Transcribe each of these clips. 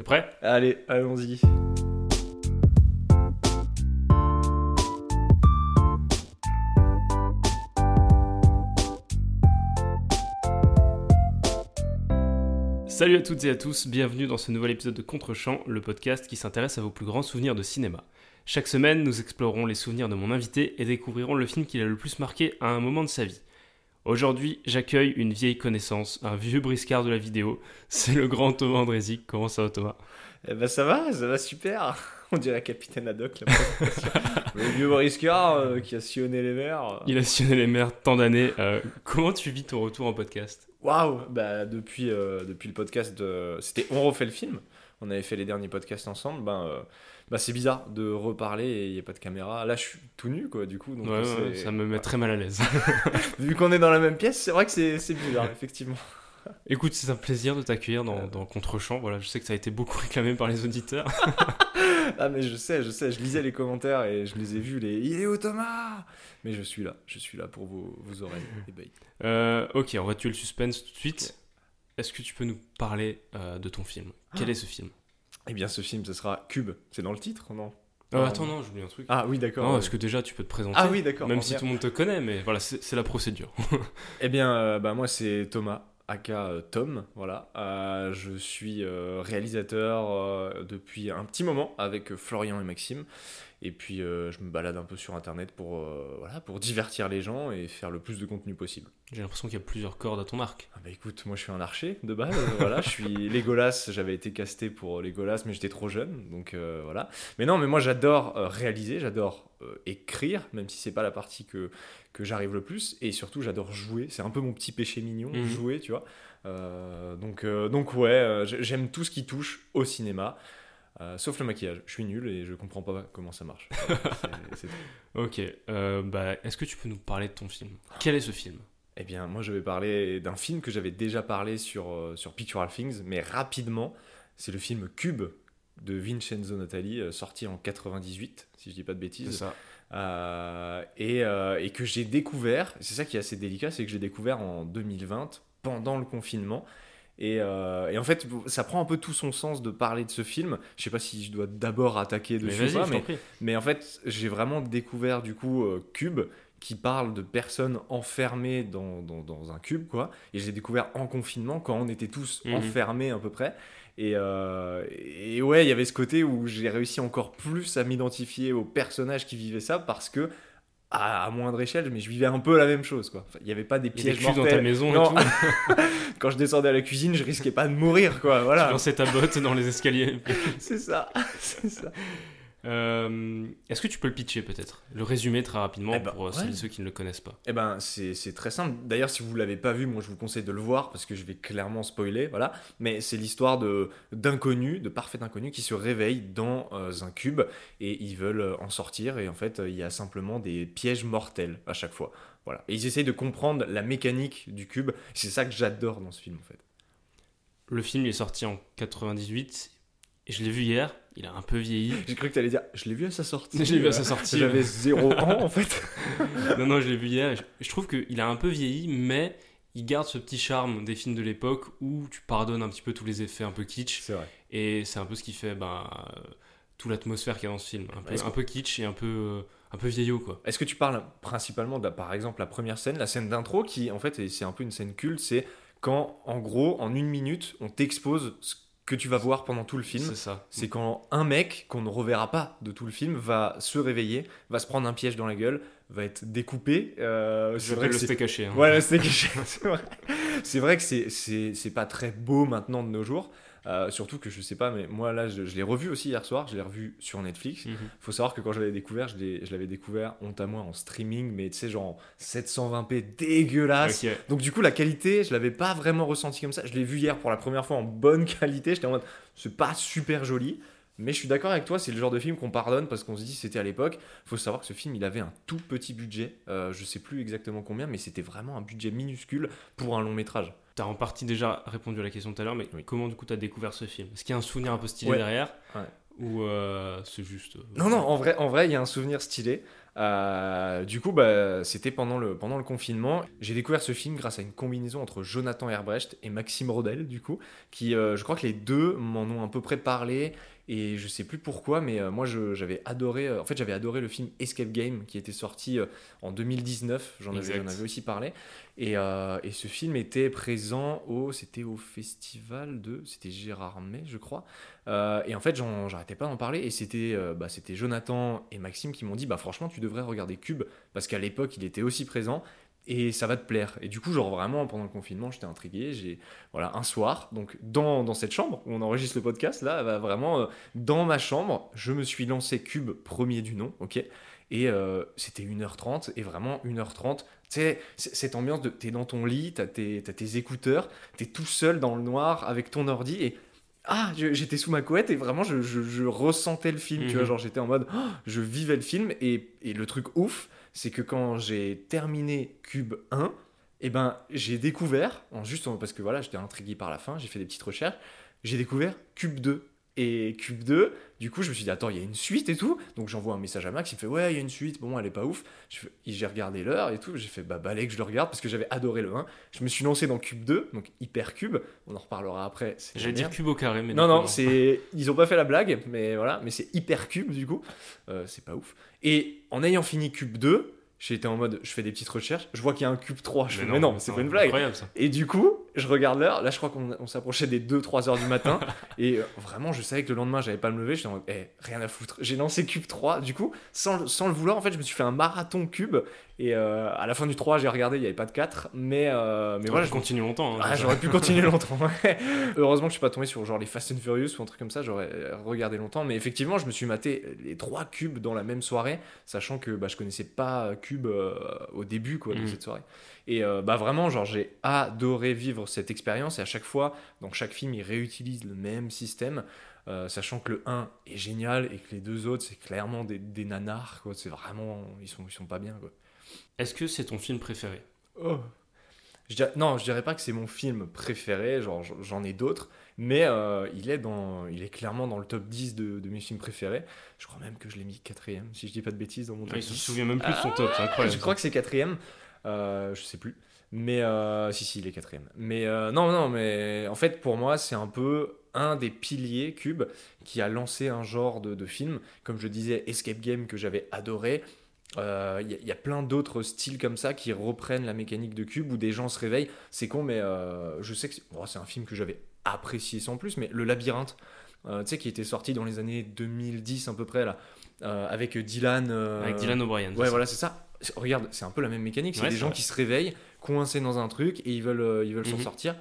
T'es prêt? Allez, allons-y. Salut à toutes et à tous, bienvenue dans ce nouvel épisode de Contrechamp, le podcast qui s'intéresse à vos plus grands souvenirs de cinéma. Chaque semaine, nous explorerons les souvenirs de mon invité et découvrirons le film qui l'a le plus marqué à un moment de sa vie. Aujourd'hui, j'accueille une vieille connaissance, un vieux briscard de la vidéo. C'est le grand Thomas Andrézic. Comment ça va, Thomas? Eh ben ça va, ça va super. On dirait Capitaine Haddock, là. le vieux briscard euh, qui a sillonné les mers. Il a sillonné les mers tant d'années. Euh, comment tu vis ton retour en podcast? Waouh Bah depuis, euh, depuis le podcast de... C'était On refait le film. On avait fait les derniers podcasts ensemble. Ben, euh, bah, c'est bizarre de reparler et il n'y a pas de caméra. Là, je suis tout nu, quoi, du coup. Donc Ouais, c'est- ouais, ça me met très mal à l'aise. Vu qu'on est dans la même pièce, c'est vrai que c'est bizarre, effectivement. Écoute, c'est un plaisir de t'accueillir dans, dans Contrechamp. Voilà, je sais que ça a été beaucoup réclamé par les auditeurs. Ah, mais je sais, je sais, je lisais les commentaires et je les ai vus, les Il est où Thomas? Mais je suis là, je suis là pour vos, vos oreilles. Euh, ok, on va tuer le suspense tout de suite. Est-ce que tu peux nous parler euh, de ton film? Quel est ce film? Eh bien, ce film, ce sera Cube. C'est dans le titre, non Euh. Attends, non, j'oublie un truc. Ah oui, d'accord. non, est-ce que déjà tu peux te présenter Ah oui, d'accord. Même si tout le monde te connaît, mais voilà, c'est la procédure. Eh bien, euh, bah, moi, c'est Thomas, aka euh, Tom. Voilà. Euh, je suis euh, réalisateur depuis un petit moment avec Florian et Maxime. Et puis, euh, je me balade un peu sur Internet pour, euh, voilà, pour divertir les gens et faire le plus de contenu possible. J'ai l'impression qu'il y a plusieurs cordes à ton arc. Ah bah écoute, moi je suis un archer de base, euh, voilà, je suis Legolas, j'avais été casté pour Legolas, mais j'étais trop jeune, donc euh, voilà. Mais non, mais moi j'adore euh, réaliser, j'adore euh, écrire, même si c'est pas la partie que, que j'arrive le plus, et surtout j'adore jouer, c'est un peu mon petit péché mignon, Mhm. jouer, tu vois. Donc, donc ouais, j'aime tout ce qui touche au cinéma. Euh, sauf le maquillage, je suis nul et je comprends pas comment ça marche. Ok, euh, bah, est-ce que tu peux nous parler de ton film? Quel est ce film? Eh bien, moi, je vais parler d'un film que j'avais déjà parlé sur, euh, sur Pictural Things, mais rapidement, c'est le film Cube de Vincenzo Natali, sorti en 98, si je dis pas de bêtises, ça. Et, et que j'ai découvert, c'est ça qui est assez délicat, c'est que j'ai découvert en 2020, pendant le confinement. Et, euh, et en fait, ça prend un peu tout son sens de parler de ce film. Je sais pas si je dois d'abord attaquer Mais dessus pas, mais prie. mais en fait, j'ai vraiment découvert du coup euh, Cube qui parle de personnes enfermées dans, dans, dans un cube, quoi. Et j'ai découvert en confinement quand on était tous Mhm. enfermés à peu près. Et, euh, et ouais, il y avait ce côté où j'ai réussi encore plus à m'identifier aux personnages qui vivaient ça parce que, à, à moindre échelle, mais je vivais un peu la même chose, quoi. Enfin, Il n'y avait pas des a des pièges culs dans mortels. ta maison Non. et tout. Quand je descendais à la cuisine, je risquais pas de mourir, quoi. Tu Voilà, lançais ta botte dans les escaliers. c'est ça, c'est ça. Euh, Est-ce que tu peux le pitcher peut-être? Le résumer très rapidement Eh ben, pour euh, ouais. celles et ceux qui ne le connaissent pas. Eh ben, c'est très simple. D'ailleurs, si vous l'avez pas vu, moi, je vous conseille de le voir parce que je vais clairement spoiler, voilà. Mais c'est l'histoire d'inconnus, de parfaits inconnus qui se réveillent dans euh, un cube et ils veulent en sortir. Et en fait, il y a simplement des pièges mortels à chaque fois. Voilà. Et ils essayent de comprendre la mécanique du cube. C'est ça que j'adore dans ce film, en fait. Le film il est sorti en 98 et je l'ai vu hier. Il a un peu vieilli. J'ai cru que tu allais dire, je l'ai vu à sa sortie. Je l'ai vu à sa sortie. J'avais zéro ans, en fait. non, non, je l'ai vu hier. Je, je trouve qu'il a un peu vieilli, mais il garde ce petit charme des films de l'époque où tu pardonnes un petit peu tous les effets un peu kitsch. C'est vrai. Et c'est un peu ce qui fait ben, euh, toute l'atmosphère qu'il y a dans ce film. Un peu, Est-ce un peu kitsch et un peu, euh, un peu vieillot, quoi. Est-ce que tu parles principalement de, par exemple, la première scène, la scène d'intro, qui en fait, c'est un peu une scène culte, c'est quand, en gros, en une minute, on t'expose ce que tu vas voir pendant tout le film. C'est ça. C'est quand un mec qu'on ne reverra pas de tout le film va se réveiller, va se prendre un piège dans la gueule, va être découpé. Euh, c'est vrai que le c'est- steak haché. hein. Voilà, c'est vrai. C'est vrai que c'est- pas très beau maintenant de nos jours. Euh, surtout que je sais pas, mais moi là, je, je l'ai revu aussi hier soir, je l'ai revu sur Netflix. Mhm. Faut savoir que quand je l'avais découvert, je l'avais découvert, honte à moi, en streaming, mais tu sais, genre en 720p dégueulasse. Donc du coup, la qualité, je l'avais pas vraiment ressenti comme ça. Je l'ai vu hier pour la première fois en bonne qualité. J'étais en mode, c'est pas super joli. Mais je suis d'accord avec toi, c'est le genre de film qu'on pardonne parce qu'on se dit c'était à l'époque. Faut savoir que ce film, il avait un tout petit budget. Euh, je sais plus exactement combien, mais c'était vraiment un budget minuscule pour un long métrage. T'as en partie déjà répondu à la question tout à l'heure, mais Oui. comment du coup t'as découvert ce film? Est-ce qu'il y a un souvenir un peu stylé Ouais. derrière? Ouais. Ou euh, c'est juste. euh, Non, non, en vrai, en vrai, il y a un souvenir stylé. Euh, du coup, bah, c'était pendant le, pendant le confinement. J'ai découvert ce film grâce à une combinaison entre Jonathan Herbrecht et Maxime Rodel, du coup, qui, euh, je crois que les deux m'en ont un peu près parlé. Et je sais plus pourquoi, mais euh, moi j'avais adoré. euh, en fait, j'avais adoré le film Escape Game qui était sorti euh, en 2019. J'en avais, aussi parlé. Et, et ce film était présent au. C'était au festival de. C'était Gérard May, je crois. Et en fait, j'arrêtais pas d'en parler. Et c'était bah, c'était Jonathan et Maxime qui m'ont dit Bah, franchement, tu devrais regarder Cube. Parce qu'à l'époque, il était aussi présent. Et ça va te plaire. Et du coup, genre vraiment, pendant le confinement, j'étais intrigué. J'ai voilà, un soir, donc dans, dans cette chambre où on enregistre le podcast, là, bah, vraiment, euh, dans ma chambre, je me suis lancé Cube premier du nom, ok? Et euh, c'était 1h30, et vraiment 1h30, tu sais, cette ambiance de t'es dans ton lit, t'as tes, t'as tes écouteurs, t'es tout seul dans le noir avec ton ordi, et ah, j'étais sous ma couette, et vraiment, je, je- je ressentais le film, tu vois, Mhm. genre j'étais en mode, oh, je vivais le film, et, et le truc ouf, c'est que quand j'ai terminé Cube 1, et ben j'ai découvert, en juste parce que voilà, j'étais intrigué par la fin, j'ai fait des petites recherches, j'ai découvert Cube 2. Et Cube 2, du coup, je me suis dit, attends, il y a une suite et tout. Donc j'envoie un message à Max, il me fait, ouais, il y a une suite, bon, elle est pas ouf. J'ai regardé l'heure et tout, j'ai fait, bah, balai que je le regarde parce que j'avais adoré le 1. Je me suis lancé dans Cube 2, donc Hypercube, on en reparlera après. J'allais dire cube au carré, mais Non, non, c'est. Ils ont pas fait la blague, mais voilà, mais c'est Hypercube du coup. Euh, c'est pas ouf. Et en ayant fini Cube 2, j'ai été en mode, je fais des petites recherches, je vois qu'il y a un Cube 3. Je fais, mais non, c'est pas une blague. Ça. Et du coup, je regarde l'heure. Là, je crois qu'on on s'approchait des 2-3 heures du matin. et euh, vraiment, je savais que le lendemain, j'allais pas me lever. J'étais en mode, Eh, rien à foutre. J'ai lancé Cube 3. Du coup, sans le vouloir, en fait, je me suis fait un marathon Cube. Et euh, à la fin du 3, j'ai regardé, il n'y avait pas de 4. Mais, euh, mais voilà, voilà, je continue longtemps. hein, ah, j'aurais pu continuer longtemps. ouais. Heureusement que je suis pas tombé sur genre les Fast and Furious ou un truc comme ça, j'aurais euh, regardé longtemps. Mais effectivement, je me suis maté les trois cubes dans la même soirée, sachant que bah, je connaissais pas Cube euh, au début quoi, de Mhm. cette soirée. Et bah, vraiment, genre, j'ai adoré vivre cette expérience. Et à chaque fois, dans chaque film, ils réutilisent le même système. euh, sachant que le 1 est génial et que les deux autres, c'est clairement des, des nanars. quoi. C'est vraiment. Ils sont, ils sont pas bien. Quoi. Est-ce que c'est ton film préféré? Oh. Je dirais- non, je dirais pas que c'est mon film préféré, genre j'en ai d'autres, mais euh, il, est dans, il est clairement dans le top 10 de, de mes films préférés. Je crois même que je l'ai mis quatrième, si je dis pas de bêtises, dans mon top Ah, Il se 10. souvient même plus de son top, c'est incroyable. Je crois que c'est quatrième, euh, je sais plus. Mais euh, si, si, il est quatrième. Mais euh, non, non, mais en fait, pour moi, c'est un peu un des piliers Cube qui a lancé un genre de, de film. Comme je disais, Escape Game que j'avais adoré. Euh, Il y, a- il y a plein d'autres styles comme ça qui reprennent la mécanique de Cube où des gens se réveillent. C'est con, mais euh, je sais que c'est bon, c'est un film que j'avais apprécié sans plus. Mais Le Labyrinthe, euh, tu sais, qui était sorti dans les années 2010 à peu près, là, euh, avec Dylan. euh, Avec Dylan O'Brien. Ouais, ça. voilà, c'est ça. Regarde, c'est un peu la même mécanique. C'est Ouais, des gens vrai. qui se réveillent, coincés dans un truc, et ils veulent, euh, ils veulent s'en Mhm. sortir.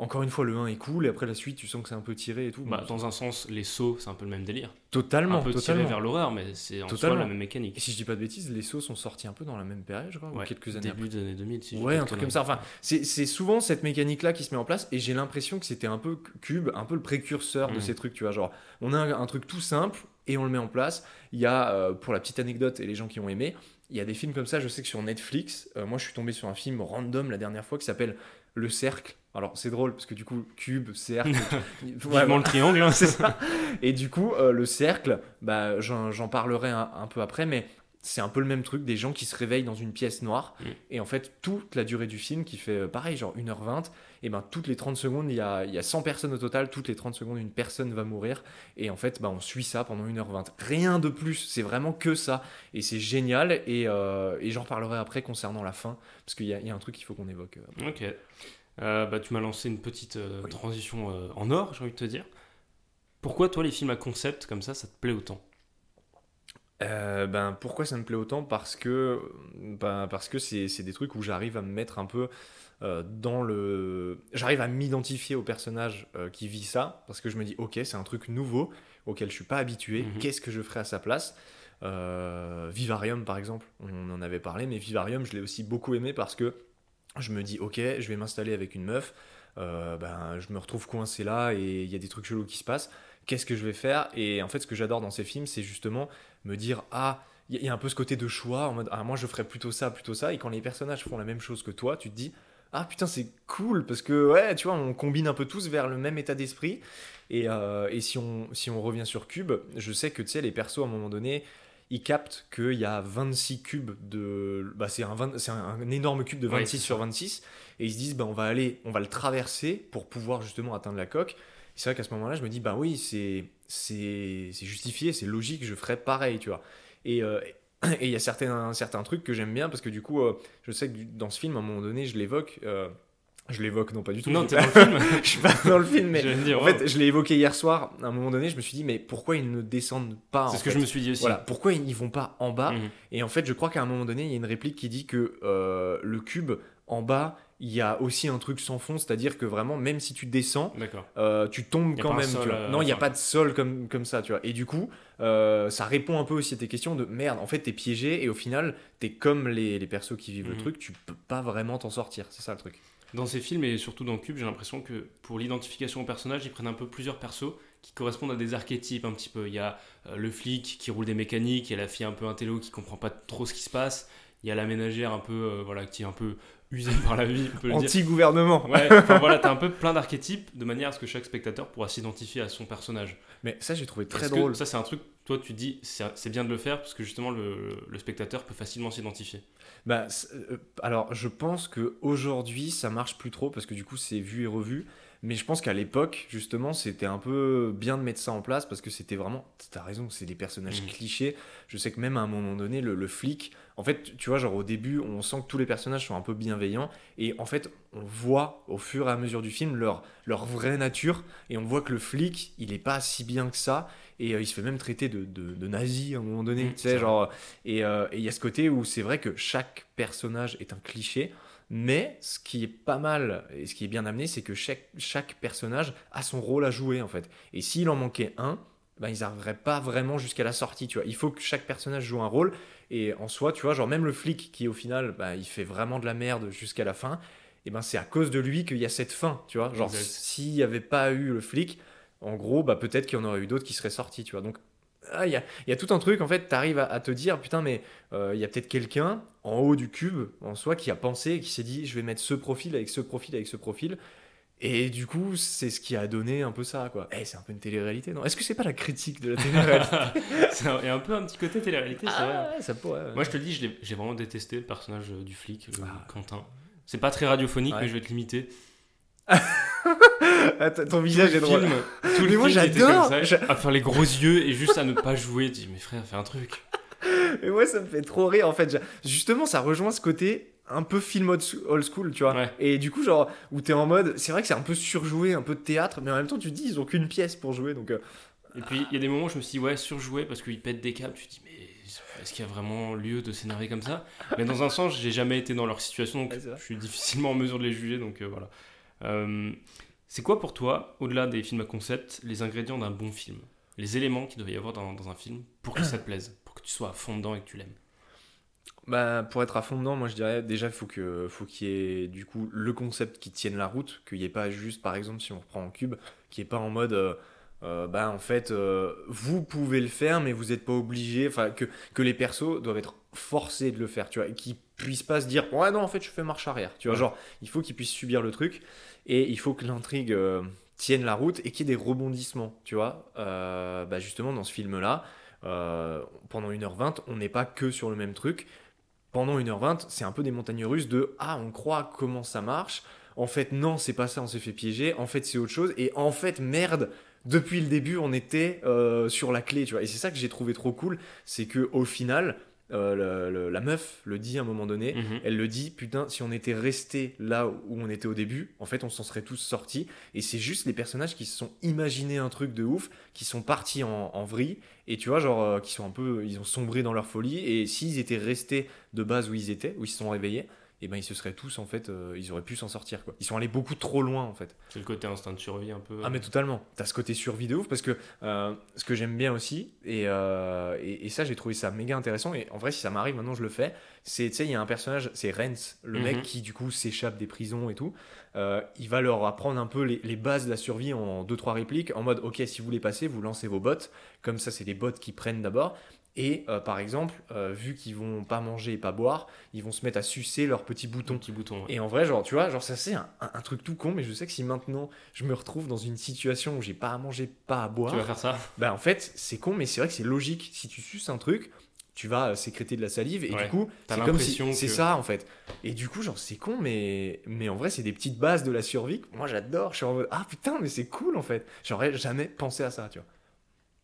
Encore une fois, le 1 est cool, et après la suite, tu sens que c'est un peu tiré et tout. Bah, dans un sens, les sauts, c'est un peu le même délire. totalement, un peu tiré vers l'horreur, mais c'est en soi Totalement. la même Et mécanique. si je dis pas de bêtises, les sauts sont sortis un peu dans la même période, je crois, ou Ouais, quelques années Début des années 2000, si Ouais, un truc comme ça. Enfin, c'est souvent cette mécanique-là qui se met en place, et j'ai l'impression que c'était un peu Cube, un peu le précurseur de Mhm. ces trucs, tu vois. Genre, on a un, un truc tout simple, et on le met en place. Il y a, euh, pour la petite anecdote, et les gens qui ont aimé, il y a des films comme ça, je sais que sur Netflix, euh, moi je suis tombé sur un film random la dernière fois qui s'appelle Le Cercle. Alors, c'est drôle, parce que du coup, Cube, Cercle. Vivement le triangle, hein. c'est ça. Et du coup, euh, le cercle, bah, j'en parlerai un, un peu après, mais c'est un peu le même truc, des gens qui se réveillent dans une pièce noire, Mm. et en fait, toute la durée du film, qui fait euh, pareil, genre 1h20, et ben toutes les 30 secondes, il y a, il y a 100 personnes au total, toutes les 30 secondes, une personne va mourir, et en fait, bah, on suit ça pendant 1h20. Rien de plus, c'est vraiment que ça, et c'est génial, et, euh, et j'en reparlerai après concernant la fin, parce qu'il y, a- il y a un truc qu'il faut qu'on évoque. euh. Ok. Euh, bah, tu m'as lancé une petite euh, Oui. transition euh, en or, j'ai envie de te dire. Pourquoi, toi, les films à concept comme ça, ça te plaît autant? Euh, ben, pourquoi ça me plaît autant? Parce que ben, parce que c'est c'est des trucs où j'arrive à me mettre un peu euh, dans le. J'arrive à m'identifier au personnage euh, qui vit ça, parce que je me dis, ok, c'est un truc nouveau auquel je suis pas habitué, Mhm. qu'est-ce que je ferais à sa place? Vivarium, par exemple, on en avait parlé, mais Vivarium, je l'ai aussi beaucoup aimé parce que je me dis, ok, je vais m'installer avec une meuf, euh, ben, je me retrouve coincé là et il y a des trucs chelous qui se passent. Qu'est-ce que je vais faire? Et en fait, ce que j'adore dans ces films, c'est justement me dire, ah, il y, a- un peu ce côté de choix, en mode, ah, moi je ferais plutôt ça, plutôt ça. Et quand les personnages font la même chose que toi, tu te dis, ah putain, c'est cool, parce que, ouais, tu vois, on combine un peu tous vers le même état d'esprit. Et, euh, et si, on, si on revient sur Cube, je sais que, tu sais, les persos, à un moment donné, ils captent qu'il y a 26 cubes de. Bah, c'est un, 20 c'est un, énorme cube de Ouais, 26 c'est sur ça. 26. Et ils se disent, bah, on va aller, on va le traverser pour pouvoir justement atteindre la coque. C'est vrai qu'à ce moment-là, je me dis, bah oui, c'est, c'est, c'est justifié, c'est logique, je ferais pareil, tu vois. Et. euh, et il y a certains, certains trucs que j'aime bien parce que du coup, euh, je sais que dans ce film, à un moment donné, je l'évoque. euh, je l'évoque, non pas du tout. Non, t'es dans le film. je suis pas dans le film, mais dire, en wow. fait, je l'ai évoqué hier soir. À un moment donné, je me suis dit, mais pourquoi ils ne descendent pas c'est ce que fait je me suis dit aussi. Voilà, pourquoi ils n'y vont pas en bas Mhm. Et en fait, je crois qu'à un moment donné, il y a une réplique qui dit que euh, le cube en bas, il y a aussi un truc sans fond, c'est-à-dire que vraiment, même si tu descends, euh, tu tombes quand même. sol, tu vois. euh, non, il n'y a enfin. pas de sol comme, comme ça, tu vois. Et du coup, euh, ça répond un peu aussi à tes questions de merde, en fait, t'es piégé et au final, t'es comme les, les persos qui vivent le Mhm. truc, tu peux pas vraiment t'en sortir. C'est ça le truc. Dans ces films et surtout dans Cube, j'ai l'impression que pour l'identification au personnage, ils prennent un peu plusieurs persos qui correspondent à des archétypes un petit peu. Il y a euh, le flic qui roule des mécaniques, il y a la fille un peu intello qui comprend pas trop ce qui se passe, il y a la ménagère un peu euh, voilà qui est un peu usée par la vie, on peut le dire. Anti-gouvernement. Ouais, enfin voilà, t'as un peu plein d'archétypes de manière à ce que chaque spectateur pourra s'identifier à son personnage. Mais ça, j'ai trouvé très drôle. Ça, c'est un truc, toi, tu dis, c'est bien de le faire parce que justement, le, le spectateur peut facilement s'identifier. Bah, euh, alors, je pense que aujourd'hui, ça marche plus trop parce que du coup, c'est vu et revu. Mais je pense qu'à l'époque, justement, c'était un peu bien de mettre ça en place parce que c'était vraiment. T'as raison, c'est des personnages Mhm. clichés. Je sais que même à un moment donné, le, le flic, en fait, tu vois, genre au début, on sent que tous les personnages sont un peu bienveillants et en fait, on voit au fur et à mesure du film leur, leur vraie nature et on voit que le flic, il est pas si bien que ça et euh, il se fait même traiter de, de, de nazi à un moment donné. Mhm, tu sais, genre. Et euh, et il y a ce côté où c'est vrai que chaque personnage est un cliché, mais ce qui est pas mal et ce qui est bien amené, c'est que chaque, chaque personnage a son rôle à jouer en fait. Et s'il en manquait un, ben, ils n'arriveraient pas vraiment jusqu'à la sortie, tu vois. Il faut que chaque personnage joue un rôle. Et en soi, tu vois, genre même le flic qui au final, ben, il fait vraiment de la merde jusqu'à la fin, et ben c'est à cause de lui qu'il y a cette fin, tu vois. Genre s'il n'y avait pas eu le flic, en gros, bah, peut-être qu'il y en aurait eu d'autres qui seraient sortis, tu vois. Donc ah, il y, a, il y a tout un truc, en fait, tu arrives à, à te dire, putain, mais euh, il y a peut-être quelqu'un en haut du cube, en soi, qui a pensé, qui s'est dit, je vais mettre ce profil avec ce profil avec ce profil. Et du coup, c'est ce qui a donné un peu ça, quoi. Eh, c'est un peu une télé-réalité, non? Est-ce que c'est pas la critique de la télé-réalité? Il y a un peu un petit côté télé-réalité, c'est vrai. Ah, ouais, ça pourrait. ouais. Moi, je te le dis, j'ai vraiment détesté le personnage euh, du flic, le Ah. Quentin. C'est pas très radiophonique, Ouais. mais je vais te limiter. Attends, ton visage est drôle. tout le moi, j'adore. À faire les gros yeux et juste à ne pas jouer. Tu dis, mais frère, fais un truc. Mais moi, ça me fait trop rire, en fait. Justement, ça rejoint ce côté un peu film old school, tu vois. Ouais. Et du coup, genre, où t'es en mode, c'est vrai que c'est un peu surjoué, un peu de théâtre, mais en même temps, tu te dis, ils ont qu'une pièce pour jouer, donc. euh, Et puis, il y a des moments où je me suis dit, ouais, surjoué parce qu'il pète des câbles. Tu te dis, mais est-ce qu'il y a vraiment lieu de s'énerver comme ça? Mais dans un sens, j'ai jamais été dans leur situation, donc Ouais, je suis difficilement en mesure de les juger, donc euh, voilà. Euh, c'est quoi pour toi, au-delà des films à concept, les ingrédients d'un bon film? Les éléments qu'il doit y avoir dans, dans un film pour que ça te plaise, pour que tu sois à fond dedans et que tu l'aimes? Bah, pour être à fond dedans, moi je dirais déjà faut que faut qu'il y ait du coup le concept qui tienne la route, qu'il n'y ait pas juste par exemple si on reprend en cube, qu'il n'y ait pas en mode euh, euh, bah en fait euh, vous pouvez le faire mais vous n'êtes pas obligé, enfin que, que les persos doivent être forcés de le faire, tu vois, et qu'ils puissent pas se dire ouais non en fait je fais marche arrière, tu vois, Ouais. genre il faut qu'ils puissent subir le truc et il faut que l'intrigue euh, tienne la route et qu'il y ait des rebondissements, tu vois, Euh, bah justement dans ce film là. pendant 1h20, on n'est pas que sur le même truc pendant 1h20, c'est un peu des montagnes russes de ah, on croit comment ça marche. En fait, non, c'est pas ça, on s'est fait piéger. En fait, c'est autre chose. Et en fait, merde, depuis le début, on était euh, sur la clé, tu vois. Et c'est ça que j'ai trouvé trop cool, c'est que au final, euh, le- le- la meuf le dit à un moment donné. Mhm. Elle le dit, putain, si on était resté là où on était au début, en fait, on s'en serait tous sortis. Et c'est juste les personnages qui se sont imaginés un truc de ouf, qui sont partis en, en vrille, et tu vois, genre, euh, qui sont un peu, ils ont sombré dans leur folie. Et s'ils étaient restés de base où ils étaient, où ils se sont réveillés, et ben ils se seraient tous, en fait, euh, ils auraient pu s'en sortir, quoi. Ils sont allés beaucoup trop loin, en fait. C'est le côté instinct de survie un peu. Ah mais totalement. T'as ce côté survie de ouf parce que euh, ce que j'aime bien aussi et, euh, et, et ça j'ai trouvé ça méga intéressant et en vrai si ça m'arrive maintenant je le fais. C'est tu sais il y a un personnage c'est Renz le Mhm. mec qui du coup s'échappe des prisons et tout. Euh, il va leur apprendre un peu les, les bases de la survie en deux trois répliques en mode ok si vous voulez passer vous lancez vos bottes comme ça c'est des bottes qui prennent d'abord. Et euh, par exemple, euh, vu qu'ils vont pas manger et pas boire, ils vont se mettre à sucer leurs petits Ton boutons. petit bouton. ouais. Et en vrai, genre, tu vois, genre, ça c'est un, un- un truc tout con, mais je sais que si maintenant je me retrouve dans une situation où j'ai pas à manger, pas à boire, Tu vas faire ça bah en fait, c'est con, mais c'est vrai que c'est logique. Si tu suces un truc, tu vas euh, sécréter de la salive et Ouais. du coup, c'est comme si c'est que- ça en fait. Et du coup, genre c'est con, mais mais en vrai, c'est des petites bases de la survie. que Moi, j'adore. Je suis en mode ah putain, mais c'est cool en fait. J'aurais jamais pensé à ça, tu vois.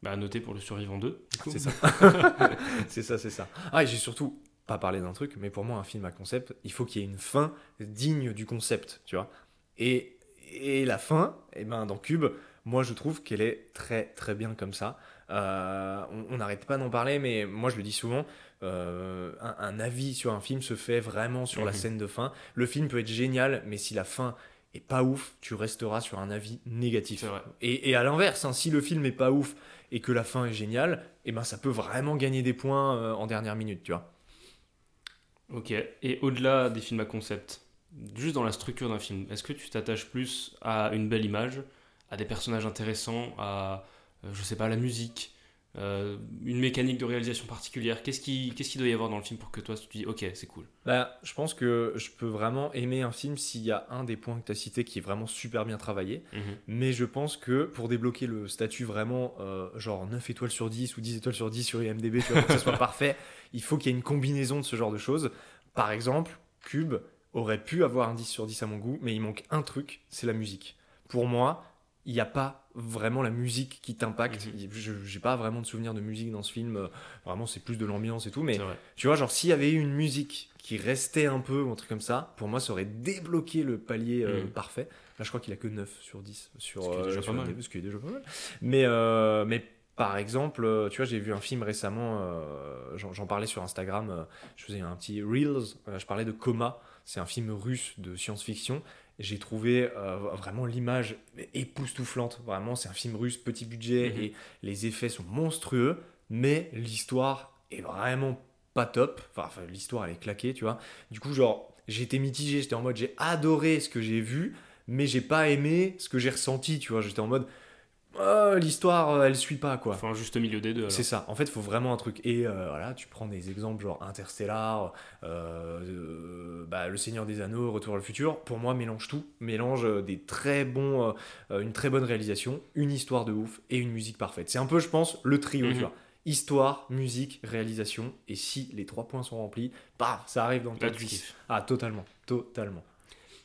Bah, à noter pour le survivant 2. du coup. C'est ça. c'est ça, c'est ça. Ah, et j'ai surtout pas parlé d'un truc, mais pour moi, un film à concept, il faut qu'il y ait une fin digne du concept, tu vois. Et, et la fin, eh ben, dans Cube, moi, je trouve qu'elle est très, très bien comme ça. Euh, on n'arrête pas d'en parler, mais moi, je le dis souvent, euh, un, un avis sur un film se fait vraiment sur la Mhm. scène de fin. Le film peut être génial, mais si la fin est pas ouf, tu resteras sur un avis négatif. Et, et à l'inverse, hein, si le film est pas ouf et que la fin est géniale, eh ben ça peut vraiment gagner des points euh, en dernière minute, tu vois. Ok. Et au-delà des films à concept, juste dans la structure d'un film, est-ce que tu t'attaches plus à une belle image, à des personnages intéressants, à, euh, je sais pas, la musique, euh, une mécanique de réalisation particulière Qu'est-ce qui, qu'est-ce qu'il doit y avoir dans le film pour que toi tu te dis, ok, c'est cool? Bah, je pense que je peux vraiment aimer un film s'il y a un des points que tu as cité qui est vraiment super bien travaillé. Mhm. Mais je pense que pour débloquer le statut vraiment euh, genre 9 étoiles sur 10 ou 10 étoiles sur 10 sur IMDB, tu vois, pour que ça soit parfait, il faut qu'il y ait une combinaison de ce genre de choses. Par exemple, Cube aurait pu avoir un 10 sur 10 à mon goût, mais il manque un truc, c'est la musique. Pour moi, il n'y a pas vraiment la musique qui t'impacte. Mhm. Je n'ai pas vraiment de souvenir de musique dans ce film. euh, Vraiment, c'est plus de l'ambiance et tout. Mais tu vois, genre, s'il y avait eu une musique qui restait un peu ou un truc comme ça, pour moi, ça aurait débloqué le palier euh, Mhm. parfait. Là, je crois qu'il a que 9 sur 10 sur, Ce qui est euh, déjà pas mal. Qui est déjà pas mal. Mais, euh, mais par exemple, euh, tu vois, j'ai vu un film récemment, euh, j'en parlais sur Instagram, euh, je faisais un petit Reels, euh, je parlais de Coma, c'est un film russe de science-fiction. J'ai trouvé euh, vraiment l'image époustouflante, vraiment, c'est un film russe, petit budget, Mhm. et les effets sont monstrueux, mais l'histoire est vraiment pas top. Enfin, enfin, l'histoire, elle est claquée, tu vois. Du coup, genre, j'étais mitigé, j'étais en mode, j'ai adoré ce que j'ai vu, mais j'ai pas aimé ce que j'ai ressenti, tu vois. J'étais en mode, Ah, l'histoire, euh, elle suit pas, quoi. Enfin, juste milieu des deux. C'est ça. En fait, il faut vraiment un truc. Et euh, voilà, tu prends des exemples genre Interstellar, euh, bah, Le Seigneur des Anneaux, Retour à le futur. Pour moi, mélange tout. Mélange des très bons, une très bonne réalisation, une histoire de ouf et une musique parfaite. C'est un peu, je pense, le trio, Mhm. tu vois. Histoire, musique, réalisation. Et si les trois points sont remplis, paf, ça arrive dans le top tu 10. kiffes. Ah, totalement. Totalement.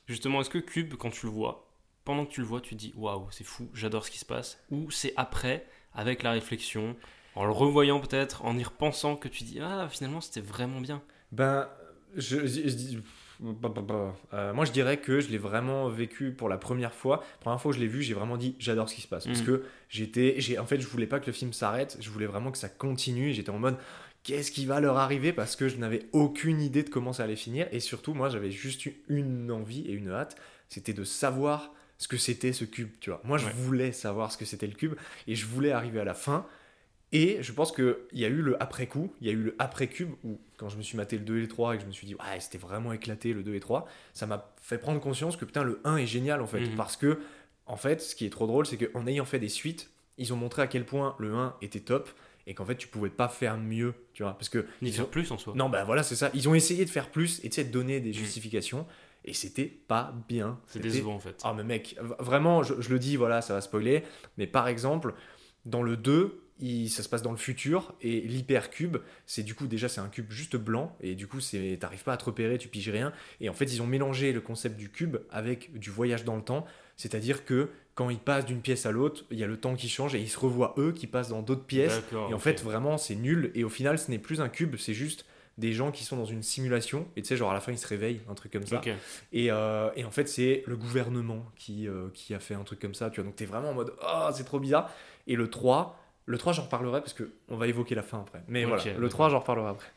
Justement, est-ce que Cube, quand tu le vois, pendant que tu le vois, tu te dis waouh, c'est fou, j'adore ce qui se passe Ou c'est après, avec la réflexion, en le revoyant peut-être, en y repensant, que tu dis ah, finalement, c'était vraiment bien Ben, je, je- je dis- bah, bah, bah. Euh, moi je dirais que je l'ai vraiment vécu pour la première fois. La première fois que je l'ai vu, j'ai vraiment dit j'adore ce qui se passe. Parce Mhm. que j'étais, en fait, je voulais pas que le film s'arrête, je voulais vraiment que ça continue. J'étais en mode qu'est-ce qui va leur arriver? Parce que je n'avais aucune idée de comment ça allait finir. Et surtout, moi j'avais juste eu une envie et une hâte, c'était de savoir ce que c'était ce cube, tu vois. Moi je Ouais. voulais savoir ce que c'était le cube et je voulais arriver à la fin. Et je pense qu'il y a eu le après-coup, il y a eu le après-cube, où quand je me suis maté le 2 et le 3 et que je me suis dit, ouais, c'était vraiment éclaté le 2 et 3, ça m'a fait prendre conscience que putain, le 1 est génial en fait. Mhm. Parce que, en fait, ce qui est trop drôle, c'est qu'en ayant fait des suites, ils ont montré à quel point le 1 était top et qu'en fait, tu pouvais pas faire mieux, tu vois. Parce que. Ni ils faire ont- plus en soi. Non, bah voilà, c'est ça. Ils ont essayé de faire plus et tu sais, de donner Mm. des justifications et c'était pas bien. c'est C'était décevant en fait. ah mais mec, vraiment, je, je le dis, voilà, ça va spoiler, mais par exemple, dans le 2, il- ça se passe dans le futur, et l'hypercube, c'est du coup, déjà, c'est un cube juste blanc, et du coup, c'est t'arrives pas à te repérer, tu piges rien, et en fait, ils ont mélangé le concept du cube avec du voyage dans le temps, c'est-à-dire que quand ils passent d'une pièce à l'autre, il y a le temps qui change, et ils se revoient eux qui passent dans d'autres pièces, et en fait, vraiment, c'est nul, et au final, ce n'est plus un cube, c'est juste des gens qui sont dans une simulation, et tu sais, genre à la fin, ils se réveillent, un truc comme ça. Et, euh, et en fait, c'est le gouvernement qui, euh, qui a fait un truc comme ça. Tu vois, donc t'es vraiment en mode oh, c'est trop bizarre. Et le 3, le 3, j'en reparlerai parce qu'on va évoquer la fin après. Mais voilà, le d'accord. 3, j'en reparlerai après.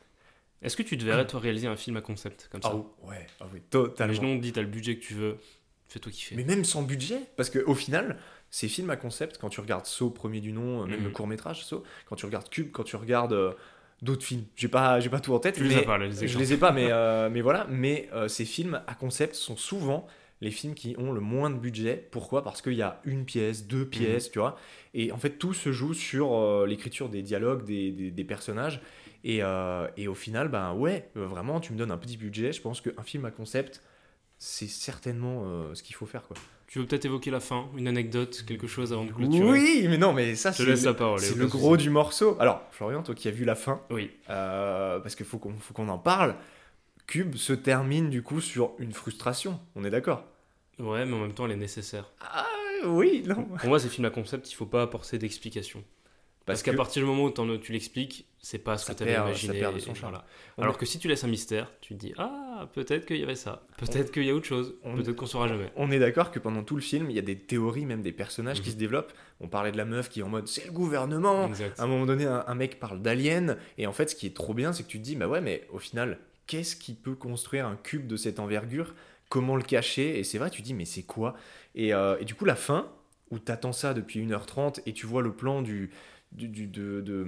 Est-ce que tu te verrais toi réaliser un film à concept comme ça Ah ouais, ah oui, totalement. Imaginons, on dit t'as le budget que tu veux, fais-toi kiffer. Mais même sans budget, parce qu'au final, ces films à concept, quand tu regardes Saw, premier du nom, euh, même Mhm. le court métrage Saw, quand tu regardes Cube, quand tu regardes euh, d'autres films, j'ai pas, j'ai pas tout en tête, Tu les mais as pas là, les je les ai pas, mais, euh, mais voilà. Mais euh, ces films à concept sont souvent les films qui ont le moins de budget. Pourquoi? Parce qu'il y a une pièce, deux pièces, tu vois. Et en fait, tout se joue sur euh, l'écriture des dialogues, des, des- des personnages. Et, et au final, ben ouais, vraiment, tu me donnes un petit budget. Je pense qu'un film à concept, c'est certainement ce qu'il faut faire quoi. Tu veux peut-être évoquer la fin, une anecdote, quelque chose avant de clôturer Oui, mais non, mais ça c'est le, la parole. c'est le gros du morceau. Alors, Florian, toi qui as vu la fin, Oui. euh, parce qu'il faut qu'on faut qu'on en parle. Cube se termine du coup sur une frustration. On est d'accord? Ouais, mais en même temps, elle est nécessaire. Ah oui, non. Pour moi, ces films à concept, il faut pas apporter d'explication. Parce, qu'à partir du moment où tu l'expliques, c'est pas ce que tu avais perd- ça imaginé. perd de son charme. voilà. Alors est- que si tu laisses un mystère, tu te dis Ah, peut-être qu'il y avait ça. Peut-être qu'il y a autre chose. Peut-être qu'on saura jamais. On est d'accord que pendant tout le film, il y a des théories, même des personnages qui Mhm. se développent. On parlait de la meuf qui est en mode c'est le gouvernement. Exact. À un moment donné, un, un mec parle d'alien. Et en fait, ce qui est trop bien, c'est que tu te dis bah ouais, mais au final, qu'est-ce qui peut construire un cube de cette envergure? Comment le cacher? Et c'est vrai, tu te dis mais c'est quoi? Et, euh, et du coup, la fin, où t'attends ça depuis 1h30 et tu vois le plan du. Du, du- de, de,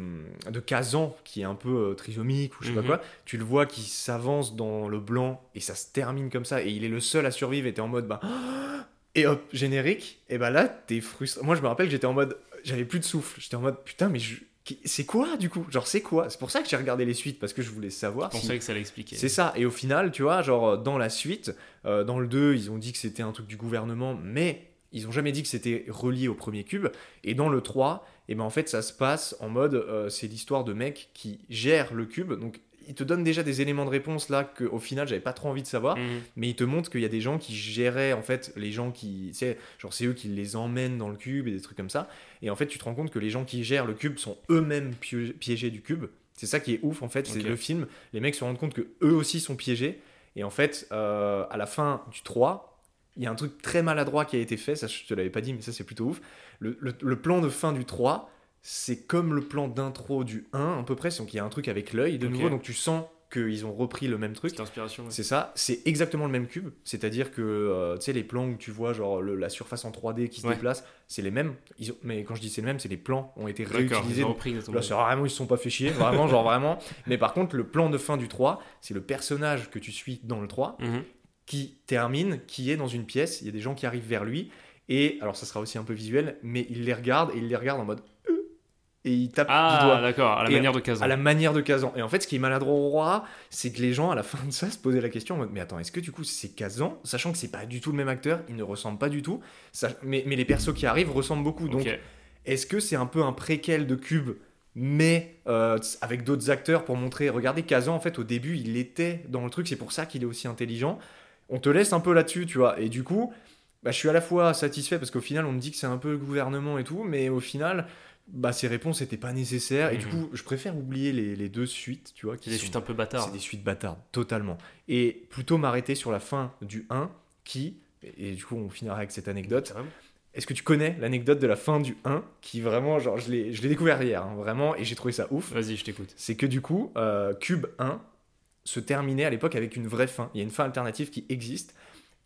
de Kazan qui est un peu euh, trisomique ou je sais Mhm. pas quoi, tu le vois qui s'avance dans le blanc et ça se termine comme ça et il est le seul à survivre et t'es en mode bah et hop générique. Et bah là t'es frustré. Moi je me rappelle que j'étais en mode j'avais plus de souffle. J'étais en mode putain mais je- c'est quoi du coup? Genre c'est quoi? C'est pour ça que j'ai regardé les suites parce que je voulais savoir Je si- pensais que ça expliquer. c'est ça. Et au final tu vois genre euh, dans la suite euh, dans le 2 ils ont dit que c'était un truc du gouvernement mais ils ont jamais dit que c'était relié au premier cube. Et dans le 3 et ben en fait ça se passe en mode euh, c'est l'histoire de mecs qui gèrent le cube. Donc ils te donnent déjà des éléments de réponse là que au final j'avais pas trop envie de savoir. Mhm. mais il te montre qu'il y a des gens qui géraient en fait les gens qui sais genre c'est eux qui les emmènent dans le cube et des trucs comme ça. Et en fait tu te rends compte que les gens qui gèrent le cube sont eux-mêmes piégés du cube. C'est ça qui est ouf en fait. C'est le film. Les mecs se rendent compte que eux aussi sont piégés. Et en fait euh, à la fin du 3 il y a un truc très maladroit qui a été fait. Ça je te l'avais pas dit mais ça c'est plutôt ouf le, le- le plan de fin du 3 c'est comme le plan d'intro du 1 à peu près donc il y a un truc avec l'œil de nouveau donc tu sens qu'ils ont repris le même truc ouais. c'est ça, c'est exactement le même cube. C'est-à-dire que euh, tu sais, les plans où tu vois genre le- la surface en 3D qui se Ouais. déplace, c'est les mêmes. Ils ont- mais quand je dis c'est les mêmes, c'est les plans ont été réutilisés. ils ont repris. Là, c'est vraiment, ils se sont pas fait chier, vraiment, genre vraiment. Mais par contre, le plan de fin du 3, c'est le personnage que tu suis dans le 3 Mhm. qui termine, qui est dans une pièce. Il y a des gens qui arrivent vers lui. Et alors, ça sera aussi un peu visuel, mais il les regarde et il les regarde en mode. Euh Et il tape du Ah, doigt d'accord, à la Et manière de Kazan. à la manière de Kazan. Et en fait, ce qui est maladroit, c'est que les gens, à la fin de ça, se posaient la question en mode, mais attends, est-ce que du coup c'est Kazan Sachant que c'est pas du tout le même acteur, il ne ressemble pas du tout. Ça- mais, mais les persos qui arrivent ressemblent beaucoup. Donc, est-ce que c'est un peu un préquel de Cube mais euh, avec d'autres acteurs pour montrer, regardez Kazan en fait au début il était dans le truc, c'est pour ça qu'il est aussi intelligent. On te laisse un peu là-dessus, tu vois. Et du coup, bah, je suis à la fois satisfait parce qu'au final on me dit que c'est un peu le gouvernement et tout, mais au final, bah, ces réponses n'étaient pas nécessaires. Et du Mhm. coup, je préfère oublier les, les deux suites, tu vois. Qui des sont- suites un peu bâtards. c'est des suites bâtardes, totalement. Et plutôt m'arrêter sur la fin du 1 qui, et du coup on finira avec cette anecdote, est-ce que tu connais l'anecdote de la fin du 1 qui vraiment, genre je l'ai je l'ai découvert hier, hein, vraiment, et j'ai trouvé ça ouf. Vas-y, je t'écoute. C'est que du coup, euh, Cube 1 se terminait à l'époque avec une vraie fin. Il y a une fin alternative qui existe.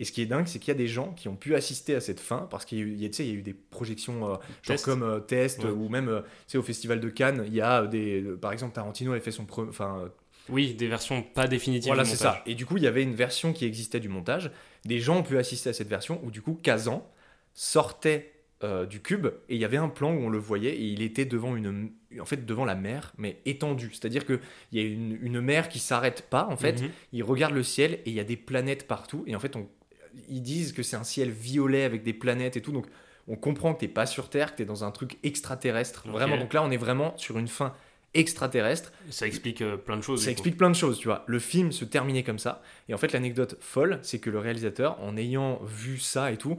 Et ce qui est dingue, c'est qu'il y a des gens qui ont pu assister à cette fin parce qu'il y a eu, y y a des projections, euh, genre Test. comme euh, test, Ouais. ou même euh, au festival de Cannes, il y a des. par exemple, Tarantino avait fait son. pre- Enfin, euh, Oui, des versions pas définitives. voilà, c'est ça. Et du coup, il y avait une version qui existait du montage. Des gens ont pu assister à cette version où, du coup, Kazan sortait euh, du cube et il y avait un plan où on le voyait et il était devant une, en fait, devant la mer, mais étendue. C'est-à-dire que il y a une, une mer qui s'arrête pas, en fait. Mhm. Il regarde le ciel et il y a des planètes partout. Et en fait, on, ils disent que c'est un ciel violet avec des planètes et tout. Donc, on comprend que t'es pas sur Terre, que t'es dans un truc extraterrestre. Vraiment. Donc là, on est vraiment sur une fin extraterrestre. Ça explique euh, plein de choses. Ça coup. explique plein de choses, tu vois. Le film se terminait comme ça. Et en fait, l'anecdote folle, c'est que le réalisateur, en ayant vu ça et tout,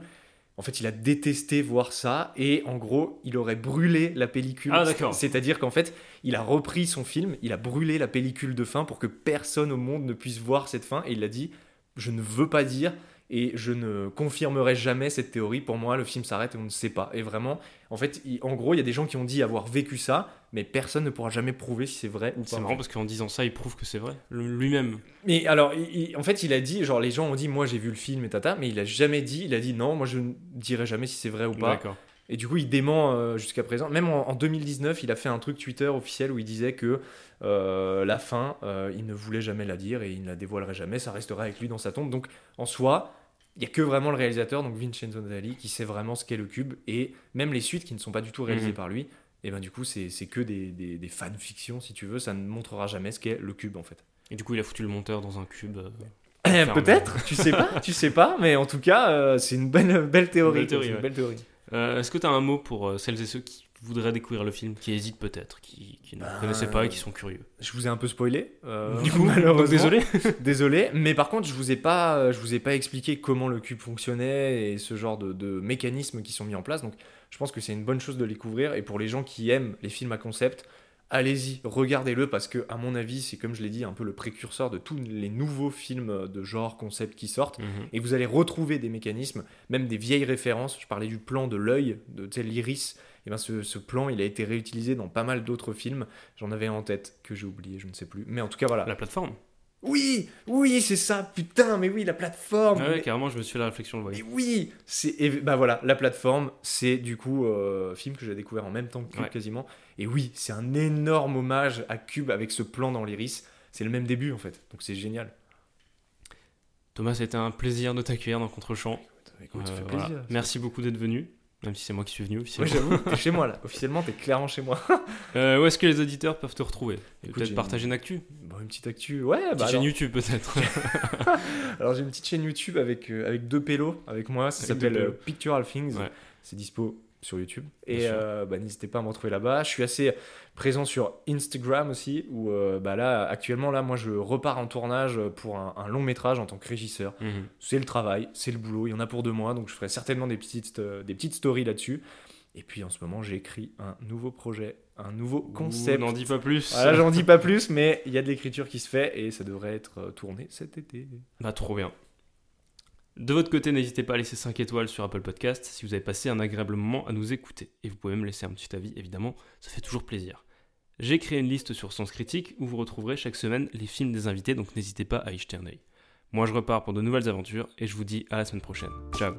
en fait, il a détesté voir ça. Et en gros, il aurait brûlé la pellicule. Ah, d'accord. C'est-à-dire qu'en fait, il a repris son film, il a brûlé la pellicule de fin pour que personne au monde ne puisse voir cette fin. Et il a dit Je ne veux pas dire. Et je ne confirmerai jamais cette théorie. Pour moi, le film s'arrête et on ne sait pas. Et vraiment, en fait, il- en gros, il y a des gens qui ont dit avoir vécu ça, mais personne ne pourra jamais prouver si c'est vrai ou pas. C'est marrant parce qu'en disant ça, il prouve que c'est vrai. Lui-même. Mais alors, il- il- en fait, il a dit, genre, les gens ont dit, moi j'ai vu le film et tata, mais il a jamais dit, il a dit non, moi je ne dirai jamais si c'est vrai ou pas. D'accord. Et du coup, il dément euh, jusqu'à présent. Même en, en 2019, il a fait un truc Twitter officiel où il disait que euh, la fin, euh, il ne voulait jamais la dire et il ne la dévoilerait jamais, ça resterait avec lui dans sa tombe. Donc, en soi, il n'y a que vraiment le réalisateur, donc Vincenzo Natali, qui sait vraiment ce qu'est le cube. Et même les suites qui ne sont pas du tout réalisées Mhm. par lui, et ben du coup, c'est que des, des, des fanfictions, si tu veux. Ça ne montrera jamais ce qu'est le cube, en fait. Et du coup, il a foutu le monteur dans un cube. euh, ferme. peut-être, tu sais pas, tu sais pas, mais en tout cas, euh, c'est une belle, belle théorie. Belle théorie, ouais. Euh, Est-ce que tu as un mot pour celles et ceux qui voudraient découvrir le film, qui hésitent peut-être, qui, qui ne Ben, connaissaient pas et qui sont curieux Je vous ai un peu spoilé. euh, Du coup, malheureusement. désolé. Désolé, mais par contre, je vous ai pas, euh, je vous ai pas expliqué comment le cube fonctionnait et ce genre de, de mécanismes qui sont mis en place. Donc, je pense que c'est une bonne chose de les couvrir. Et pour les gens qui aiment les films à concept, allez-y, regardez-le parce que, à mon avis, c'est comme je l'ai dit, un peu le précurseur de tous les nouveaux films de genre concept qui sortent. Mhm. Et vous allez retrouver des mécanismes, même des vieilles références. Je parlais du plan de l'œil, de l'iris. Et ben ce, ce plan, il a été réutilisé dans pas mal d'autres films. J'en avais un en tête que j'ai oublié, je ne sais plus. Mais en tout cas, voilà. La plateforme. Oui, oui, c'est ça, putain, mais oui, la plateforme. Ah ouais, mais, carrément, je me suis fait la réflexion, le mais voyez. oui, c'est et bah voilà, la plateforme, c'est du coup euh, film que j'ai découvert en même temps que Cube Ouais. quasiment. Et oui, c'est un énorme hommage à Cube avec ce plan dans l'iris. C'est le même début en fait, donc c'est génial. Thomas, c'était un plaisir de t'accueillir dans Contrechamp. Écoute, Euh, fait voilà. plaisir. Merci beaucoup d'être venu, même si c'est moi qui suis venu Oui, officiellement. j'avoue, t'es chez moi là. Officiellement, t'es clairement chez moi. Euh, où est-ce que les auditeurs peuvent te retrouver? Peut-être partager une actu? Bon, une petite actu, ouais. Petite Bah, chaîne alors, YouTube peut-être. alors, j'ai une petite chaîne YouTube avec euh, avec deux pélos avec moi. Ça s'appelle euh. Pictural Things. Ouais. C'est dispo sur YouTube. Et euh, bah, n'hésitez pas à me retrouver là-bas. Je suis assez présent sur Instagram aussi, où euh, bah, là, actuellement, là, moi, je repars en tournage pour un, un long métrage en tant que régisseur. Mhm. C'est le travail, c'est le boulot. Il y en a pour deux mois, donc je ferai certainement des petites, euh, des petites stories là-dessus. Et puis en ce moment, j'ai écrit un nouveau projet, un nouveau concept. N'en dis pas plus. Voilà, j'en dis pas plus, mais il y a de l'écriture qui se fait et ça devrait être tourné cet été. Bah trop bien. De votre côté, n'hésitez pas à laisser 5 étoiles sur Apple Podcast si vous avez passé un agréable moment à nous écouter. Et vous pouvez me laisser un petit avis, évidemment, ça fait toujours plaisir. J'ai créé une liste sur Sens Critique où vous retrouverez chaque semaine les films des invités, donc n'hésitez pas à y jeter un œil. Moi je repars pour de nouvelles aventures et je vous dis à la semaine prochaine. Ciao